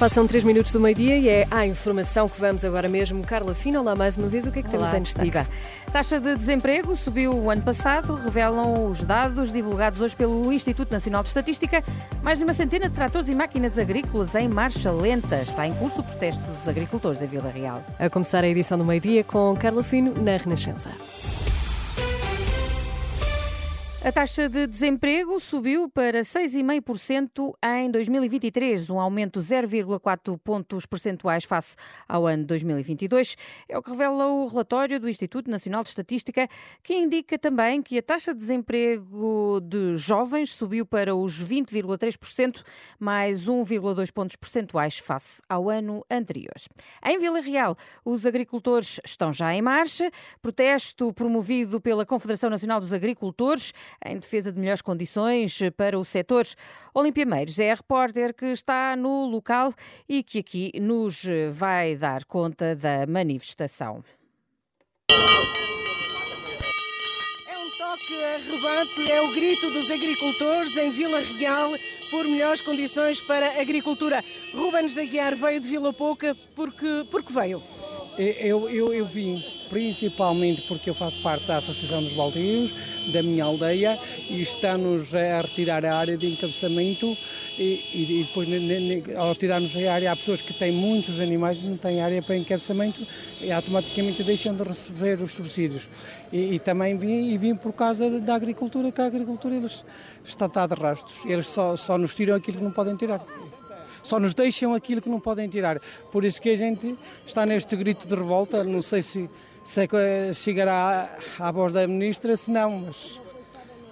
Passam 3 minutos do meio-dia e é à informação que vamos agora mesmo. Carla Fina, olá mais uma vez. O que é que temos Olá, em destaque? Taxa de desemprego subiu o ano passado, revelam os dados divulgados hoje pelo Instituto Nacional de Estatística. Mais de uma centena de tratores e máquinas agrícolas em marcha lenta. Está em curso o protesto dos agricultores em Vila Real. A começar a edição do meio-dia com Carla Fino na Renascença. A taxa de desemprego subiu para 6,5% em 2023, um aumento de 0,4 pontos percentuais face ao ano 2022. É o que revela o relatório do Instituto Nacional de Estatística, que indica também que a taxa de desemprego de jovens subiu para os 20,3%, mais 1,2 pontos percentuais face ao ano anterior. Em Vila Real, os agricultores estão já em marcha. Protesto promovido pela Confederação Nacional dos Agricultores em defesa de melhores condições para o setor. Olímpia Meiros é a repórter que está no local e que aqui nos vai dar conta da manifestação. É um toque arrebate, é o grito dos agricultores em Vila Real por melhores condições para a agricultura. Rubens da Guiar veio de Vila Pouca porque, porque veio. Eu, eu, eu vim principalmente porque eu faço parte da Associação dos Baldios, da minha aldeia, e está-nos a retirar a área de encabeçamento e, e depois, ao tirar-nos a área, há pessoas que têm muitos animais e não têm área para encabeçamento e automaticamente deixam de receber os subsídios. E, e também vim, e vim por causa da agricultura, que a agricultura eles está, de rastos. Eles só, só nos tiram aquilo que não podem tirar só nos deixam aquilo que não podem tirar. Por isso que a gente está neste grito de revolta. Não sei se, se é- chegará à, à voz da ministra, se não, mas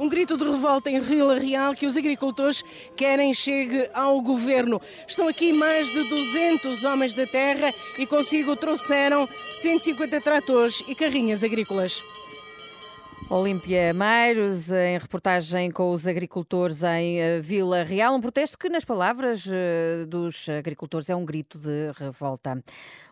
Um grito de revolta em Vila Real que os agricultores querem chegue ao governo. Estão aqui mais de 200 homens da terra e consigo trouxeram 150 tratores e carrinhas agrícolas. Olímpia Meiros, em reportagem com os agricultores em eh, Vila Real, um protesto que, nas palavras eh, dos agricultores, é um grito de revolta.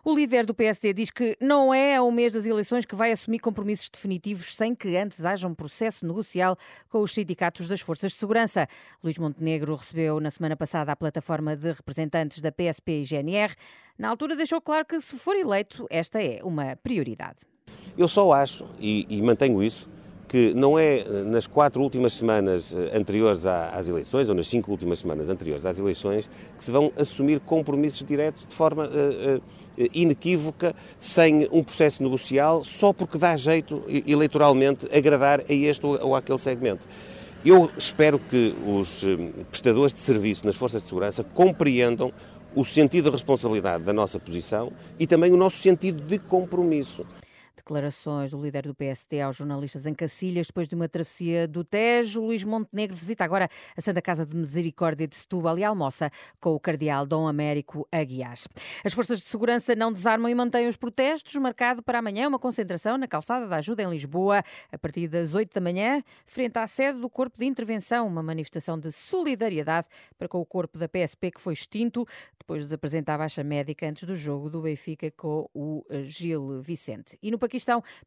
O líder do PSD diz que não é ao mês das eleições que vai assumir compromissos definitivos sem que antes haja um processo negocial com os sindicatos das forças de segurança. Luís Montenegro recebeu na semana passada a plataforma de representantes da PSP e GNR. Na altura deixou claro que, se for eleito, esta é uma prioridade. Eu só acho, e, e mantenho isso, que não é eh, nas quatro últimas semanas eh, anteriores às eleições, ou nas cinco últimas semanas anteriores às eleições, que se vão assumir compromissos diretos de forma eh, eh, inequívoca, sem um processo negocial, só porque dá jeito eleitoralmente agradar a este ou, àquele segmento. Eu espero que os prestadores de serviço nas forças de segurança compreendam o sentido de responsabilidade da nossa posição e também o nosso sentido de compromisso. Declarações do líder do PSD aos jornalistas em Cacilhas depois de uma travessia do Tejo. Luís Montenegro visita agora a Santa Casa de Misericórdia de Setúbal e almoça com o cardeal Dom Américo Aguiar. As forças de segurança não desarmam e mantêm os protestos. Marcado para amanhã uma concentração na Calçada da Ajuda em Lisboa, a partir das 8 da manhã, frente à sede do Corpo de Intervenção, uma manifestação de solidariedade para com o corpo da PSP que foi extinto depois de apresentar a baixa médica antes do jogo do Benfica com o Gil Vicente. E no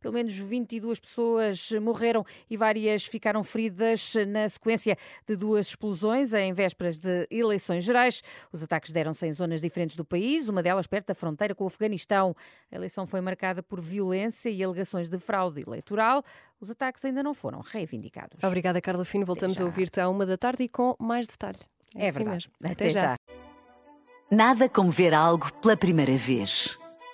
pelo menos 22 pessoas morreram e várias ficaram feridas na sequência de duas explosões em vésperas de eleições gerais. Os ataques deram-se em zonas diferentes do país, uma delas perto da fronteira com o Afeganistão. A eleição foi marcada por violência e alegações de fraude eleitoral. Os ataques ainda não foram reivindicados. Obrigada, Carla Fino. Voltamos já. a ouvir-te à uma da tarde e com mais detalhe. É assim verdade. mesmo. Até, já. Nada como ver algo pela primeira vez.